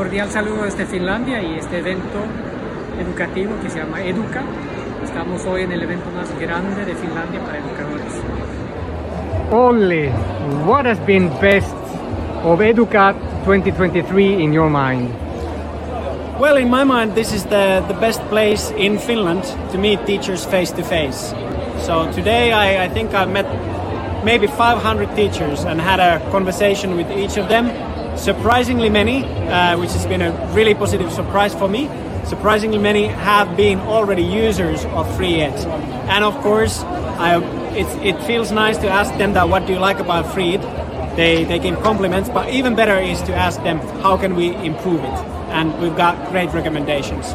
cordial saludo desde Finlandia y este evento educativo que se llama Educa. Estamos hoy en el evento más grande de Finlandia para educadores. Olli, what has been best of Educa 2023 in your mind? Well, in my mind, this is the, the best place in Finland to meet teachers face to face. So today I, I think I've met maybe 500 teachers and had a conversation with each of them. Surprisingly many, uh, which has been a really positive surprise for me. Surprisingly many have been already users of FreeEd. And of course, I, it feels nice to ask them that what do you like about FreeEd? They, they give compliments, but even better is to ask them how can we improve it? and we've got great recommendations.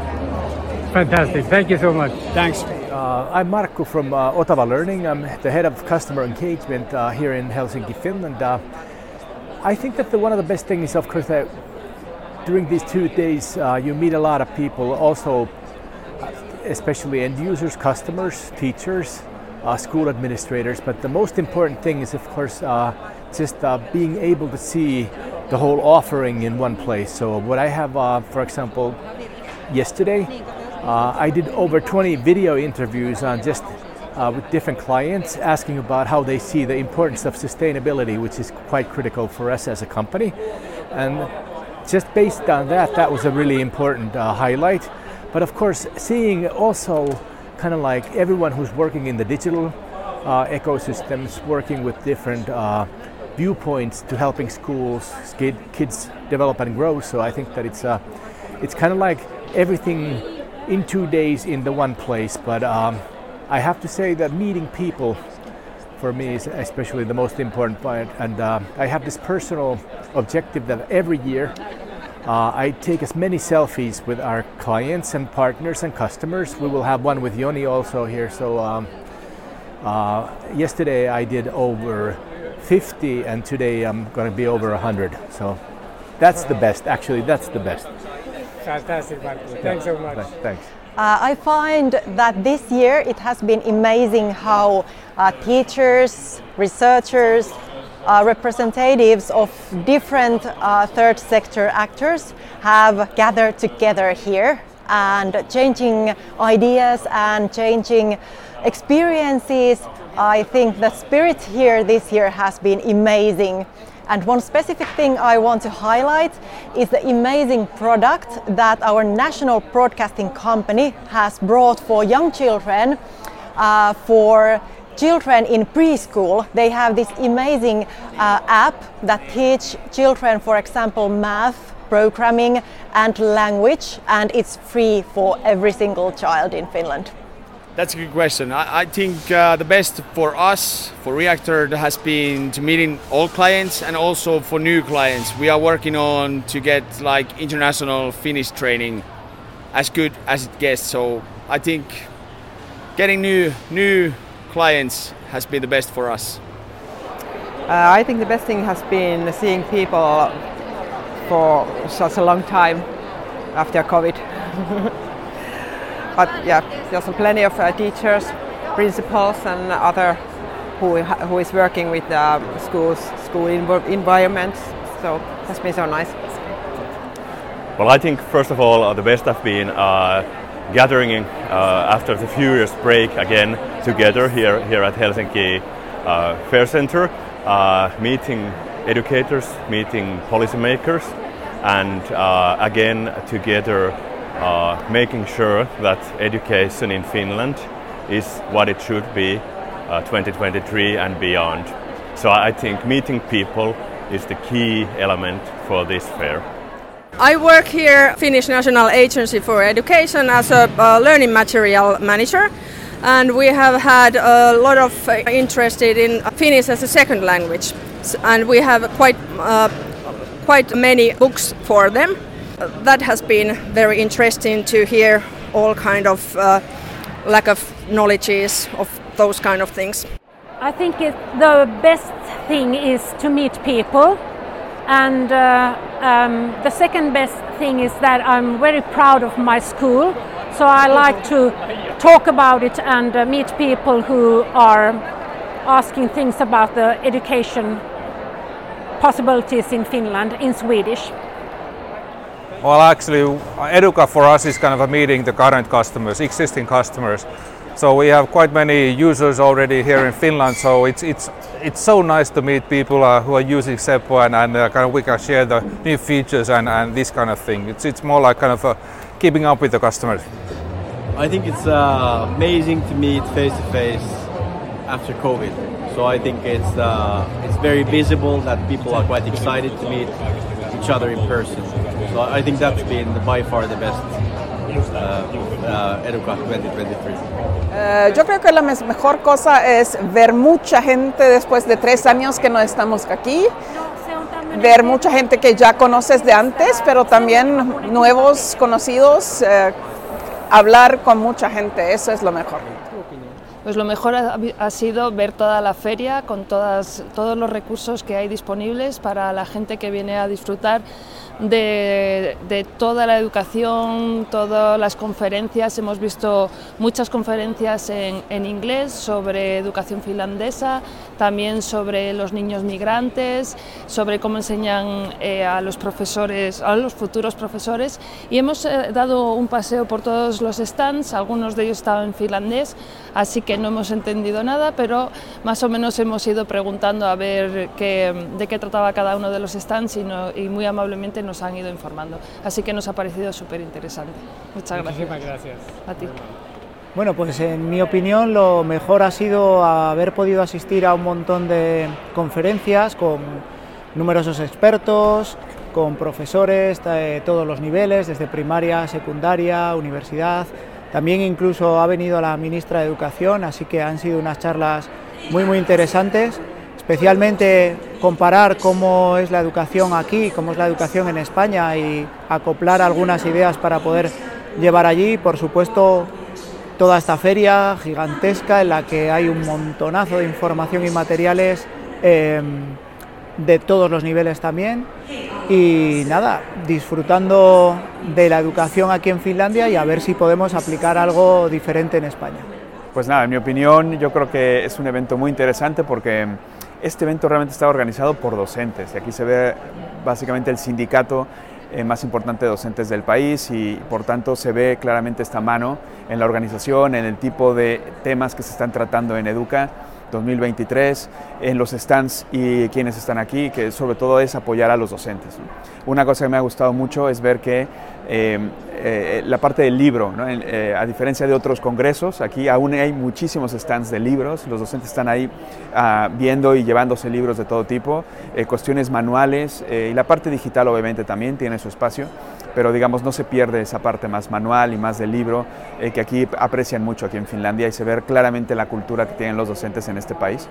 Fantastic. Thank you so much. Thanks. Uh, I'm Marco from uh, Otava Learning. I'm the head of customer engagement uh, here in Helsinki, Finland. Uh, I think that the, one of the best things, of course, that during these two days uh, you meet a lot of people, also, uh, especially end users, customers, teachers, school administrators. But the most important thing is, of course, just being able to see the whole offering in one place. So what I have, uh, for example, yesterday, uh, I did over 20 video interviews on just uh, with different clients, asking about how they see the importance of sustainability, which is quite critical for us as a company. And just based on that, that was a really important uh, highlight. But of course, seeing also kind of like everyone who's working in the digital uh, ecosystems, working with different uh, viewpoints to helping schools, kids develop and grow. So I think that it's uh, it's kind of like everything in two days in the one place. But um, I have to say that meeting people for me is especially the most important part. And uh, I have this personal objective that every year uh, I take as many selfies with our clients and partners and customers. We will have one with Yoni also here. So um, uh, yesterday I did over 50 and today I'm going to be over 100 so that's the best actually that's the best fantastic Marco. thanks so much thanks uh, I find that this year it has been amazing how uh, teachers, researchers, uh, representatives of different uh, third sector actors have gathered together here and changing ideas and changing experiences I think the spirit here this year has been amazing. And one specific thing I want to highlight is the amazing product that our national broadcasting company has brought for young children, uh, for children in preschool. They have this amazing uh, app that teach children, for example, math, programming, and language, and it's free for every single child in Finland. That's a good question. I, I think uh, the best for us, for Reactor, has been to meeting all clients and also for new clients. We are working on to get like international Finnish training as good as it gets. So I think getting new new clients has been the best for us. Uh, I think the best thing has been seeing people for such a long time after COVID. but yeah, there's plenty of uh, teachers, principals, and other who who is working with um, schools, school environments. So it has been so nice. Well, I think first of all, uh, the best have been uh, gathering uh, after the few years break again together here here at Helsinki uh, Fair Center, uh, meeting educators, meeting policymakers, and again together uh, making sure that education in Finland is what it should be uh, 2023 and beyond. So I think meeting people is the key element for this fair. I work here Finnish National Agency for Education as a uh, learning material manager and we have had a lot of interest in Finnish as a second language and we have quite uh, quite many books for them that has been very interesting to hear all kind of uh, lack of knowledges of those kind of things. I think it, the best thing is to meet people, and uh, um, the second best thing is that I'm very proud of my school. So I like to talk about it and uh, meet people who are asking things about the education possibilities in Finland in Swedish. Well, actually, Educa for us is kind of a meeting the current customers, existing customers. So we have quite many users already here in Finland. So it's it's it's so nice to meet people uh, who are using Seppo and, and uh, kind of we can share the new features and, and this kind of thing. It's it's more like kind of uh, keeping up with the customers. I think it's uh, amazing to meet face to face after COVID. So I think it's uh, it's very visible that people are quite excited to meet each other in person. So I think that's been by far the best uh, uh, Educa 2023. Eh, yo creo que la mejor cosa es ver mucha gente después de tres años que no estamos aquí, ver mucha gente que ya conoces de antes, pero también nuevos conocidos, eh, hablar con mucha gente, eso es lo mejor. Pues lo mejor ha, sido ver toda la feria con todos los recursos que hay disponibles para la gente que viene a disfrutar de, toda la educación, todas las conferencias. Hemos visto muchas conferencias en, en inglés sobre educación finlandesa, también sobre los niños migrantes, sobre cómo enseñan eh, a los profesores, a los futuros profesores. Y hemos eh, dado un paseo por todos los stands, algunos de ellos estaban en finlandés, así que no hemos entendido nada, pero más o menos hemos ido preguntando a ver qué, de qué trataba cada uno de los stands y, no- y muy amablemente nos han ido informando. Así que nos ha parecido súper interesante. Muchas gracias. Muchísimas gracias. A ti. Bueno, pues en mi opinión lo mejor ha sido haber podido asistir a un montón de conferencias con numerosos expertos, con profesores de todos los niveles, desde primaria, secundaria, universidad. También incluso ha venido la ministra de Educación, así que han sido unas charlas muy muy interesantes, especialmente comparar cómo es la educación aquí, cómo es la educación en España y acoplar algunas ideas para poder llevar allí, por supuesto, toda esta feria gigantesca en la que hay un montonazo de información y materiales eh, de todos los niveles también. Y nada, disfrutando de la educación aquí en Finlandia y a ver si podemos aplicar algo diferente en España. Pues nada, en mi opinión yo creo que es un evento muy interesante porque este evento realmente está organizado por docentes y aquí se ve básicamente el sindicato eh, más importante de docentes del país y por tanto se ve claramente esta mano en la organización, en el tipo de temas que se están tratando en Educa 2023, en los stands y quienes están aquí, que sobre todo es apoyar a los docentes. Una cosa que me ha gustado mucho es ver que eh, eh, la parte del libro, ¿no? Eh, a diferencia de otros congresos, aquí aún hay muchísimos stands de libros, los docentes están ahí ah, viendo y llevándose libros de todo tipo, eh, cuestiones manuales eh, y la parte digital obviamente también tiene su espacio, pero digamos no se pierde esa parte más manual y más del libro eh, que aquí aprecian mucho aquí en Finlandia y se ve claramente la cultura que tienen los docentes en este país.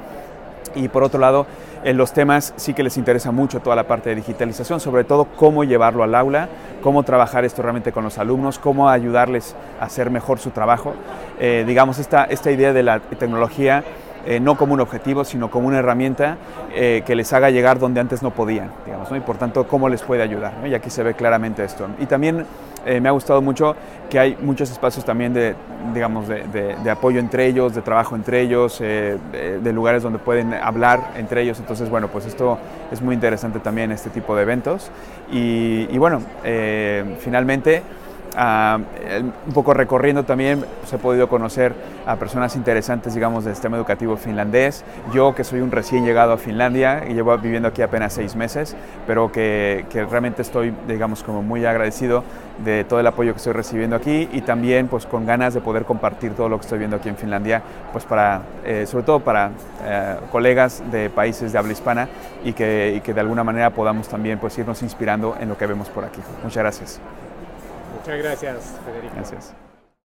Y por otro lado, en los temas sí que les interesa mucho toda la parte de digitalización, sobre todo cómo llevarlo al aula, cómo trabajar esto realmente con los alumnos, cómo ayudarles a hacer mejor su trabajo. Eh, digamos, esta, esta idea de la tecnología eh, no como un objetivo, sino como una herramienta eh, que les haga llegar donde antes no podían, digamos, ¿no? y por tanto cómo les puede ayudar. ¿no? Y aquí se ve claramente esto. Y también eh, me ha gustado mucho que hay muchos espacios también de, digamos, de, apoyo entre ellos, de trabajo entre ellos, de, lugares donde pueden hablar entre ellos. Entonces, bueno, pues esto es muy interesante también, este tipo de eventos. Y, bueno, finalmente... El- un poco recorriendo también pues, he podido conocer a personas interesantes, digamos, del sistema educativo finlandés. Yo, que soy un recién llegado a Finlandia y llevo viviendo aquí apenas seis meses, pero que, que realmente estoy, digamos, como muy agradecido de todo el apoyo que estoy recibiendo aquí y también, pues, con ganas de poder compartir todo lo que estoy viendo aquí en Finlandia, pues, para, eh, sobre todo para eh, colegas de países de habla hispana y que, y que de alguna manera podamos también, pues, irnos inspirando en lo que vemos por aquí. Muchas gracias. Muchas gracias, Federico. Gracias.